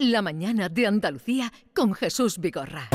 La mañana de Andalucía con Jesús Vigorra.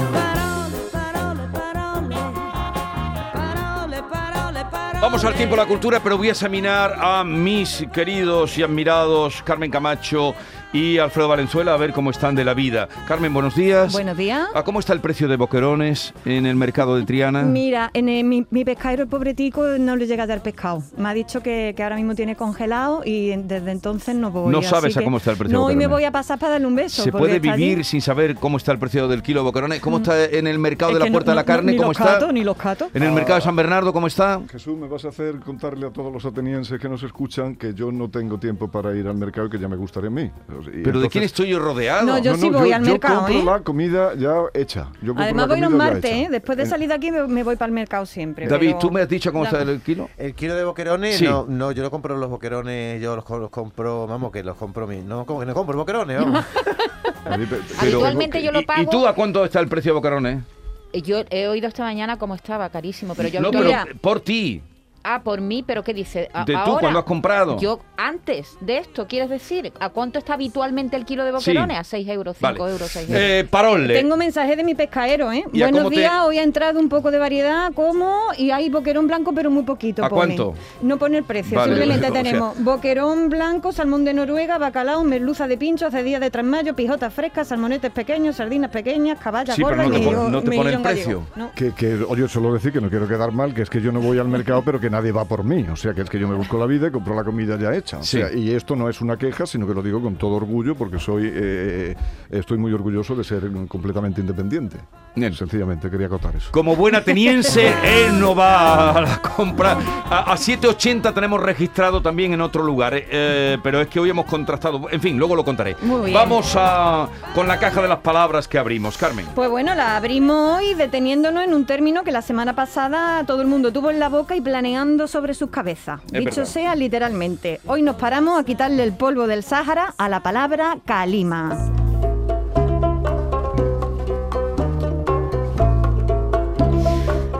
Vamos al tiempo de la cultura, pero voy a examinar a mis queridos y admirados Carmen Camacho y Alfredo Valenzuela a ver cómo están de la vida. Carmen, buenos días. Buenos días. ¿A cómo está el precio de boquerones en el mercado de Triana? Mira, en el- mi, mi pescadero, el pobretico, no le llega a dar pescado. Me ha dicho que, que ahora mismo tiene congelado y desde entonces no voy. No así sabes a que- cómo está el precio de No, y me voy a pasar para darle un beso. ¿Se puede allí. vivir sin saber cómo está el precio del kilo de boquerones? ¿Cómo está en el mercado Es de la no- Puerta de la Carne? ni ¿Cómo los está? catos, ni los catos. En el mercado de San Bernardo, ¿cómo está? Jesús, me vas a hacer contarle a todos los atenienses que nos escuchan que yo no tengo tiempo para ir al mercado y que ya me gustaría a mí. Y ¿Pero de quién estoy yo rodeado? No, yo sí voy al mercado, compro ¿eh? la comida ya hecha. Yo Además voy los martes. ¿eh? Después de salir de aquí me, me voy para el mercado siempre. David, pero- ¿tú me has dicho cómo está el kilo? El kilo de boquerones, Sí. no, no, yo no compro los boquerones, yo los, co- los compro, vamos, que los compro mi, no, como que no compro boquerones, vamos. Pero- Habitualmente yo lo ¿Y- pago. ¿Y tú a cuánto está el precio de boquerones? Yo he oído esta mañana cómo estaba, carísimo, pero yo no, pero por ti. Ah, por mí, pero ¿qué dice? A- De tú, ahora, cuando has comprado. Yo, antes de esto, ¿quieres decir? ¿A cuánto está habitualmente el kilo de boquerones? A 6 euros, 5 Vale. euros, 6 euros. Eh, parole. Tengo mensaje de mi pescadero, ¿eh? ¿Y a Buenos te- días, hoy ha entrado un poco de variedad, como y hay boquerón blanco, pero muy poquito. ¿A pone. cuánto? No pone el precio, Vale, simplemente o sea- tenemos boquerón blanco, salmón de Noruega, bacalao, merluza de pincho, cedilla de trasmayo, pijotas frescas, salmonetes pequeños, sardinas pequeñas, caballas Sí, pero gordas no y te pone- mejillón- no te pone el precio. No. Que, que, oye, solo decir que no quiero quedar mal, que es que yo no voy al mercado, pero que nadie va por mí. O sea, que es que yo me busco la vida y compro la comida ya hecha. O Sí. sea, y esto no es una queja, sino que lo digo con todo orgullo, porque soy eh, estoy muy orgulloso de ser completamente independiente. Bien. Sencillamente quería acotar eso. Como buen ateniense, él no va a la compra. A, a 7.80 tenemos registrado también en otro lugar, eh, eh, pero es que hoy hemos contrastado. En fin, luego lo contaré. Muy bien. Vamos a, con la caja de las palabras que abrimos. Carmen. Pues bueno, la abrimos hoy deteniéndonos en un término que la semana pasada todo el mundo tuvo en la boca y sobre sus cabezas. Es Dicho verdad. sea literalmente. Hoy nos paramos a quitarle el polvo del Sáhara a la palabra calima.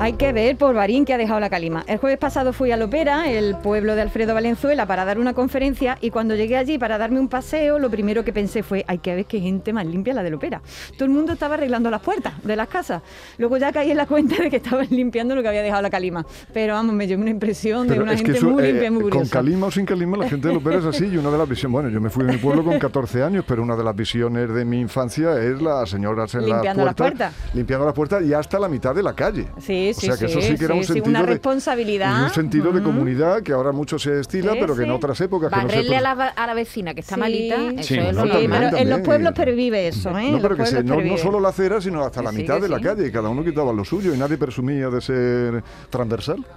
Hay que ver por Barín que ha dejado la calima. El jueves pasado fui a Lopera, el pueblo de Alfredo Valenzuela, para dar una conferencia y cuando llegué allí para darme un paseo, lo primero que pensé fue, hay que ver qué gente más limpia la de Lopera. Todo el mundo estaba arreglando las puertas de las casas. Luego ya caí en la cuenta de que estaban limpiando lo que había dejado la calima. Pero vamos, me dio una impresión de una gente eso, muy eh, limpia muy con curiosa. calima o sin calima, la gente de Lopera es así. Y una de las visiones, bueno, yo me fui de mi pueblo con 14 años, pero una de las visiones de mi infancia es las señoras en Limpiando las las puertas. Limpiando las puertas y hasta la mitad de la calle. Sí, o sea que eso sí que era un sentido una de, responsabilidad. y un sentido de comunidad que ahora mucho se estila, pero que en otras épocas que no se Barrerle a la, a la vecina que está malita, eso es no, lo también, pero en los pueblos pervive eso, ¿eh? No, pero que se- no, solo la acera, sino hasta la mitad de la calle. Cada uno quitaba lo suyo y nadie presumía de ser transversal.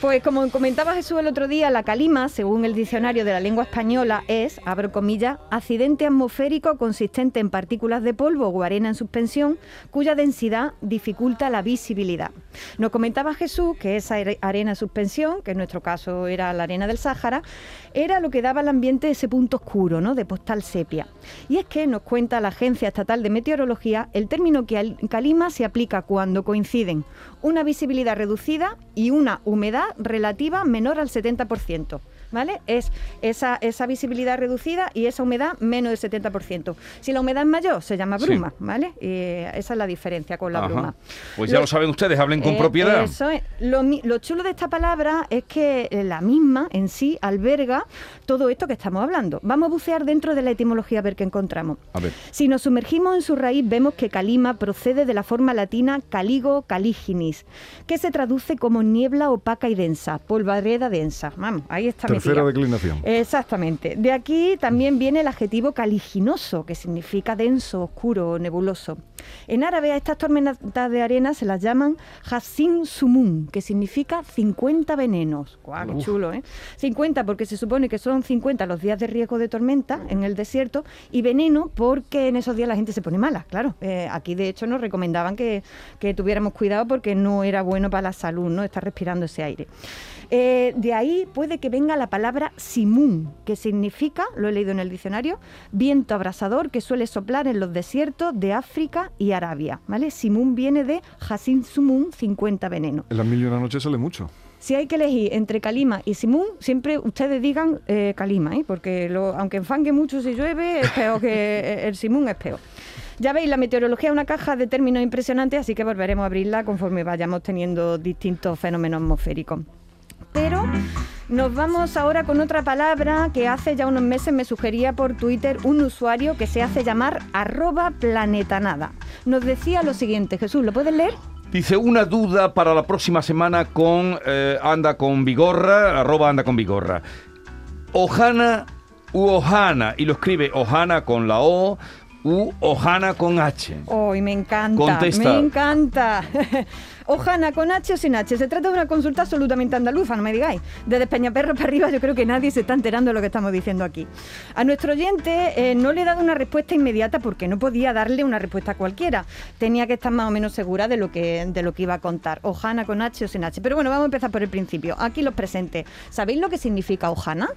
Pues como comentaba Jesús el otro día, la calima, según el diccionario de la lengua española, es, abro comillas, accidente atmosférico consistente en partículas de polvo o arena en suspensión, cuya densidad dificulta la visibilidad. Nos comentaba Jesús que esa are- arena en suspensión, que en nuestro caso era la arena del Sáhara, era lo que daba al ambiente ese punto oscuro, ¿no? De postal sepia. Y es que nos cuenta la Agencia Estatal de Meteorología, el término que al- calima se aplica cuando coinciden una visibilidad reducida y una humedad relativa menor al 70%. ¿Vale? Es esa, esa visibilidad reducida y esa humedad menos del 70%. Si la humedad es mayor, se llama Sí. bruma, ¿vale? Esa es la diferencia con la Ajá. bruma. Pues ya lo saben ustedes, hablen con Eh, propiedad. Eso es. Lo, mi- lo chulo de esta palabra es que eh, la misma en sí alberga todo esto que estamos hablando. Vamos a bucear dentro de la etimología a ver qué encontramos. A ver. Si nos sumergimos en su raíz, vemos que calima procede de la forma latina caligo caliginis, que se traduce como niebla opaca y densa, polvareda densa. Vamos, ahí está Tercera declinación. Exactamente. De aquí también viene el adjetivo caliginoso, que significa denso, oscuro, nebuloso. En árabe a estas tormentas de arena se las llaman Hassin Sumun, que significa 50 venenos. Guau, qué chulo, ¿eh? 50 porque se supone que son 50 los días de riesgo de tormenta en el desierto y veneno porque en esos días la gente se pone mala, claro. Eh, aquí de hecho nos recomendaban que, que tuviéramos cuidado porque no era bueno para la salud, ¿no? Estar respirando ese aire. Eh, de ahí puede que venga la palabra simún, que significa, lo he leído en el diccionario, viento abrasador que suele soplar en los desiertos de África y Arabia. ¿vale? Simún viene de Hasin Sumun, 50 veneno. En las mil y una noches sale mucho. Si hay que elegir entre Calima y Simún, siempre ustedes digan eh, Calima, ¿eh? porque lo- aunque enfangue mucho si llueve, es peor que el Simún es peor. Ya veis, la meteorología es una caja de términos impresionantes, así que volveremos a abrirla conforme vayamos teniendo distintos fenómenos atmosféricos. Pero nos vamos ahora con otra palabra que hace ya unos meses me sugería por Twitter un usuario que se hace llamar arroba planetanada. Nos decía lo siguiente, Jesús, ¿lo puedes leer? Dice una duda para la próxima semana con eh, Anda con Vigorra, arroba Anda con Vigorra. Ojana u Ojana, y lo escribe Ojana con la O u Ojana con H. Hoy me encanta, Contesta. me encanta. Ojana con H o sin H. Se trata de una consulta absolutamente andaluza, no me digáis. Desde Peñaperro para arriba yo creo que nadie se está enterando de lo que estamos diciendo aquí. A nuestro oyente eh, no le he dado una respuesta inmediata porque no podía darle una respuesta cualquiera. Tenía que estar más o menos segura de lo que, de lo que iba a contar. Ojana con H o sin H. Pero bueno, vamos a empezar por el principio. Aquí los presentes. ¿Sabéis lo que significa Ojana?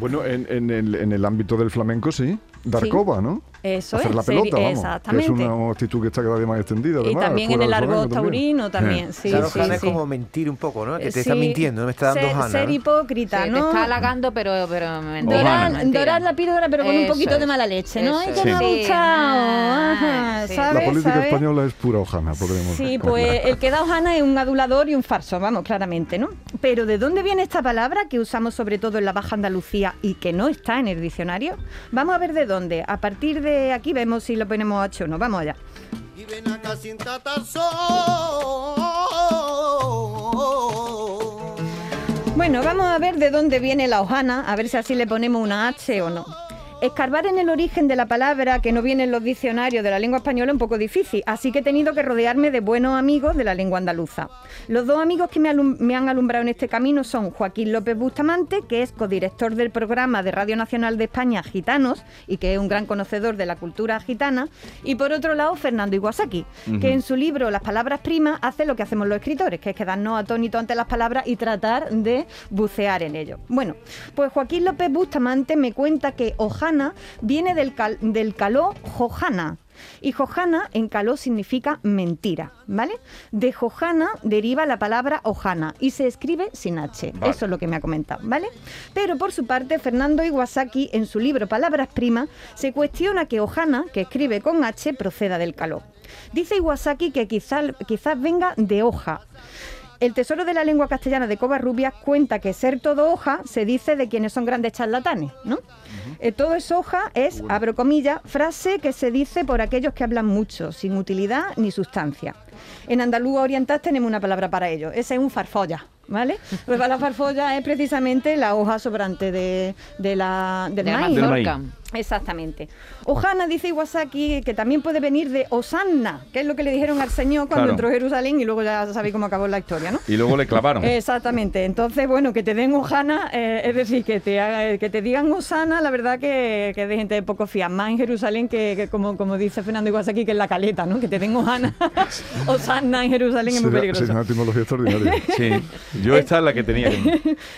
Bueno, en, en el, en el ámbito del flamenco sí. Dar Sí. coba, ¿no? Eso Hacer es, la pelota, vamos. exactamente. Que es una actitud que está cada vez más extendida. y además, también en el argot flamenco también. taurino también. Sí, claro, sí, Hanna es sí. como mentir un poco, ¿no? Que te Sí, está mintiendo, no me está dando ser, ser ¿no? hipócrita, Sí, ¿no? Te está halagando, pero, pero Dorar, dorar la píldora, pero con un poquito de es. mala leche, ¿no? Eso que es. me ha Sí. gustado. Ajá, sí. La política ¿sabes? española es pura hojana, podríamos Sí, pues el que da hojana es un adulador y un farso, vamos, claramente, ¿no? Pero ¿de dónde viene esta palabra que usamos sobre todo en la Baja Andalucía y que no está en el diccionario? Vamos a ver de dónde. A partir de aquí vemos si lo ponemos H o no. Vamos allá. Y ven acá sin tratar sol. Bueno, vamos a ver de dónde viene la hojana, a ver si así le ponemos una H o no. Escarbar en el origen de la palabra que no viene en los diccionarios de la lengua española es un poco difícil, así que he tenido que rodearme de buenos amigos de la lengua andaluza. Los dos amigos que me, han alumbrado en este camino son Joaquín López Bustamante, que es codirector del programa de Radio Nacional de España Gitanos y que es un gran conocedor de la cultura gitana, y por otro lado Fernando Iwasaki, que en su libro Las palabras primas hace lo que hacemos los escritores, que es quedarnos atónitos ante las palabras y tratar de bucear en ello. Bueno, pues Joaquín López Bustamante me cuenta que Ojana viene del, cal- del caló Jojana. Y Jojana en caló significa mentira, ¿vale? De Jojana deriva la palabra Ojana y se escribe sin H. Vale. Eso es lo que me ha comentado, ¿vale? Pero por su parte, Fernando Iwasaki, en su libro Palabras Primas, se cuestiona que Ojana, que escribe con H, proceda del caló. Dice Iwasaki que quizás quizás venga de hoja. El tesoro de la lengua castellana de Covarrubias cuenta que ser todo hoja se dice de quienes son grandes charlatanes, ¿no? Eh, todo es hoja es, abro comillas, frase que se dice por aquellos que hablan mucho, sin utilidad ni sustancia. En andaluz oriental tenemos una palabra para ello, ese es un farfolla, ¿vale? Pues la farfolla es precisamente la hoja sobrante de, de la, del De la maíz. Exactamente. Ojana dice Iwasaki que también puede venir de Osanna, que es lo que le dijeron al Señor cuando Claro. entró a Jerusalén y luego ya sabéis cómo acabó la historia, ¿no? Y luego le clavaron. Exactamente. Entonces, bueno, que te den Ojana, eh, es decir, que te, haga- que te digan Osana, la verdad que, que es de gente de poco fiar. Más en Jerusalén que, que como, como dice Fernando Iwasaki, que en la caleta, ¿no? Que te den Ojana, Osana en Jerusalén es muy peligroso. sería una etimología extraordinaria. Sí, yo esta es la que tenía.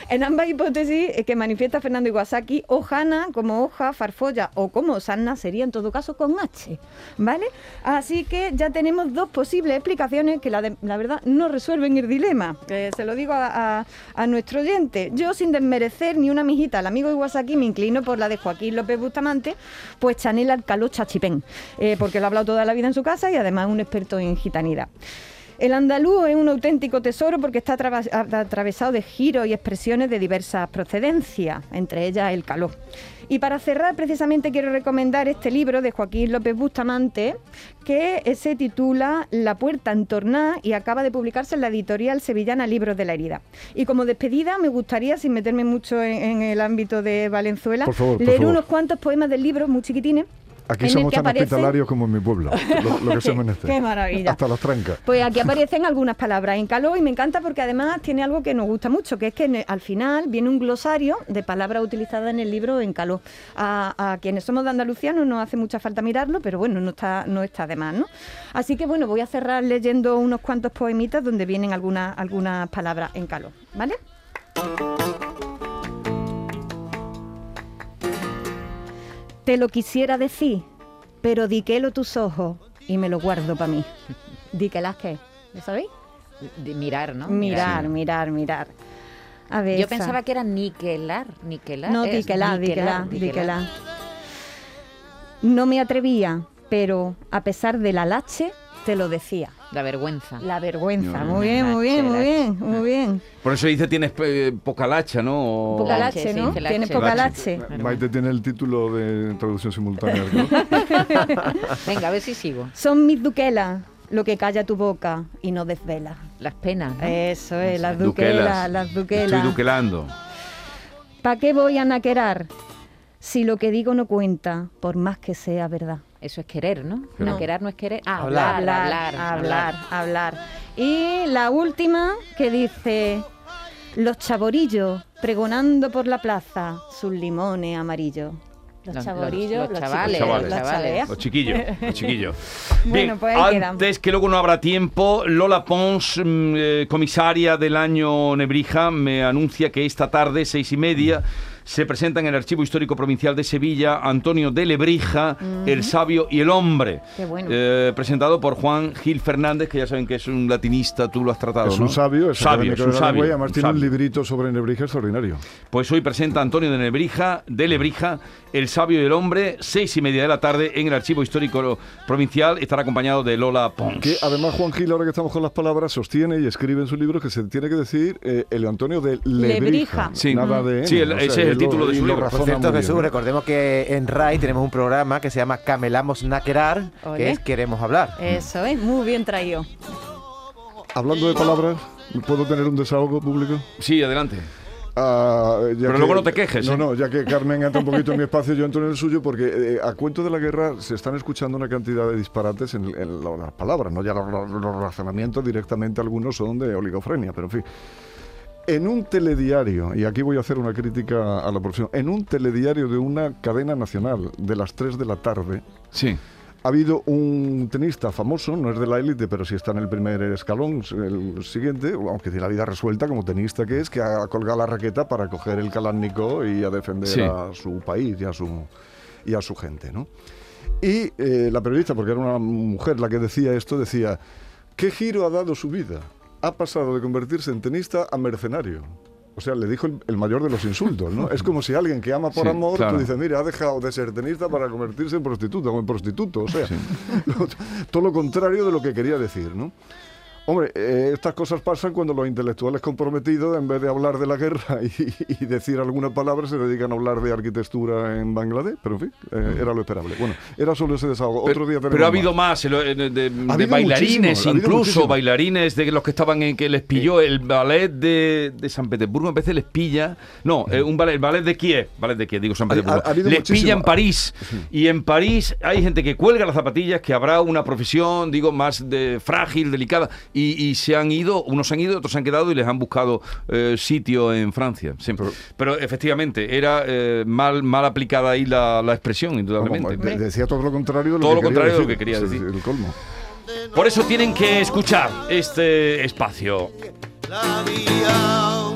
En ambas hipótesis eh, que manifiesta Fernando Iwasaki, Ojana como hoja, farfolla o como Osanna sería en todo caso con H, ¿vale? Así que ya tenemos dos posibles explicaciones que la, de- la verdad no resuelven el dilema, se lo digo a, a- nuestro oyente. Yo sin desmerecer ni una mijita al amigo Iwasaki me inclino por la de Joaquín López Bustamante, pues Chanel Alcaló Chachipén, eh, porque lo ha hablado toda la vida en su casa y además un experto en gitanidad. El andaluz es un auténtico tesoro porque está atravesado de giros y expresiones de diversas procedencias, entre ellas el calor. Y para cerrar, precisamente quiero recomendar este libro de Joaquín López Bustamante, que eh, se titula La puerta entornada y acaba de publicarse en la editorial sevillana Libros de la Herida. Y como despedida, me gustaría, sin meterme mucho en, en el ámbito de Valenzuela, Por favor, por leer favor. unos cuantos poemas del libro, muy chiquitines. Aquí en somos tan aparecen- hospitalarios como en mi pueblo, lo, lo que se menester. Qué maravilla. Hasta las trancas. Pues aquí aparecen algunas palabras en caló y me encanta porque además tiene algo que nos gusta mucho, que es que el- al final viene un glosario de palabras utilizadas en el libro en caló. A, a quienes somos de Andalucía no nos hace mucha falta mirarlo, pero bueno, no está, no está de más, ¿no? Así que bueno, voy a cerrar leyendo unos cuantos poemitas donde vienen algunas, algunas palabras en caló, ¿vale? Te lo quisiera decir, pero diquelo tus ojos y me lo guardo para mí. Diquelas qué, ¿lo sabéis? De mirar, ¿no? Mirar, mirar, mirar. A ver. Yo pensaba que era niquelar, niquelar. No, es diquelá, diquelá, diquelá. No me atrevía, pero a pesar de la lache, te lo decía. La vergüenza. La vergüenza. No, Muy bien, muy bien, muy bien, muy bien. Por eso dice tienes eh, poca lacha, ¿no? O- Poca Lache, sí, ¿no? Tienes poca Lache. Maite tiene el título de traducción simultánea. ¿no? Venga, a ver si sigo. Son mis duquelas lo que calla tu boca y no desvela. Las penas. ¿no? Eso es, las Duquelas. duquelas, las Estoy duquelas. duquelando. ¿Para qué voy a naquerar si lo que digo no cuenta, por más que sea verdad? Eso es querer, ¿no? No. No. querer no es querer. Ah, Hablar. hablar, hablar, hablar, hablar, hablar. Y la última que dice, los chaborillos pregonando por la plaza sus limones amarillos. Los, Los- chaborillos, los- los chavales, los los chavales. Los chiquillos, los chiquillos. Bueno, pues antes que luego no habrá tiempo, Lola Pons, mm, eh, comisaria del año Nebrija, me anuncia que esta tarde, seis y media, se presenta en el Archivo Histórico Provincial de Sevilla Antonio de Lebrija, El Sabio y el Hombre. Qué bueno. Eh, presentado por Juan Gil Fernández, que ya saben que es un latinista, tú lo has tratado. Es ¿no? un sabio, es sabio, es un lengua sabio. y además un tiene un librito sobre Nebrija extraordinario. Pues hoy presenta Antonio de Lebrija, de Lebrija, El Sabio y el Hombre, seis y media de la tarde en el Archivo Histórico Provincial. Estará acompañado de Lola Pons. Que además Juan Gil, ahora que estamos con las palabras, sostiene y escribe en su libro que se tiene que decir eh, el Antonio de Lebrija. Lebrija. Sí. Nada de Sí, N, el- ese es el lo- título de su libro. Por cierto, bien, Jesús, ¿no? recordemos que en RAI tenemos un programa que se llama Camelamos Naquerar, que es Queremos Hablar. Eso es, muy bien traído. Hablando de palabras, ¿puedo tener un desahogo público? Sí, adelante. Ya Pero que- luego no te quejes, No, ¿eh? no, ya que Carmen entra un poquito en mi espacio, yo entro en el suyo, porque eh, a cuento de la guerra se están escuchando una cantidad de disparates en, en las palabras, ¿no? Ya los, los- los razonamientos directamente algunos son de oligofrenia, pero en fin. En un telediario, y aquí voy a hacer una crítica a la profesión, en un telediario de una cadena nacional de las 3 de la tarde, Sí. ha habido un tenista famoso, no es de la élite, pero sí está en el primer escalón, el siguiente, aunque tiene la vida resuelta como tenista que es, que ha colgado la raqueta para coger el calánico y a defender Sí. a su país y a su, y a su gente, ¿no? Y eh, la periodista, porque era una mujer la que decía esto, decía, ¿qué giro ha dado su vida? Ha pasado de convertirse en tenista a mercenario. O sea, le dijo el, el mayor de los insultos, ¿no? Es como si alguien que ama por Sí, amor, claro. tú dices, mira, ha dejado de ser tenista para convertirse en prostituta o en prostituto. O sea, lo- todo lo contrario de lo que quería decir, ¿no? Hombre, eh, estas cosas pasan cuando los intelectuales comprometidos, en vez de hablar de la guerra y, y decir alguna palabra, se dedican a hablar de arquitectura en Bangladesh. Pero en fin, eh, era lo esperable. Bueno, era solo ese desahogo. Otro día pero, ha habido más. de, de- de habido bailarines, ha incluso muchísimo. bailarines de los que estaban en que les pilló el ballet de, de San Petersburgo, a veces les pilla, no, eh, un ballet, el ballet de Kiev, ballet de Kiev, digo San ha- Petersburgo, ha les muchísimo. pilla en París y en París hay gente que cuelga las zapatillas, que habrá una profesión, digo, más de frágil, delicada y, y se han ido, unos se han ido, otros se han quedado y les han buscado eh, sitio en Francia. Sí. Pero, efectivamente era eh, mal mal aplicada ahí la, la expresión, indudablemente. De- decía todo lo contrario de lo Todo que lo quería contrario de lo decir. que quería decir. el colmo. Por eso tienen que escuchar este espacio. La vía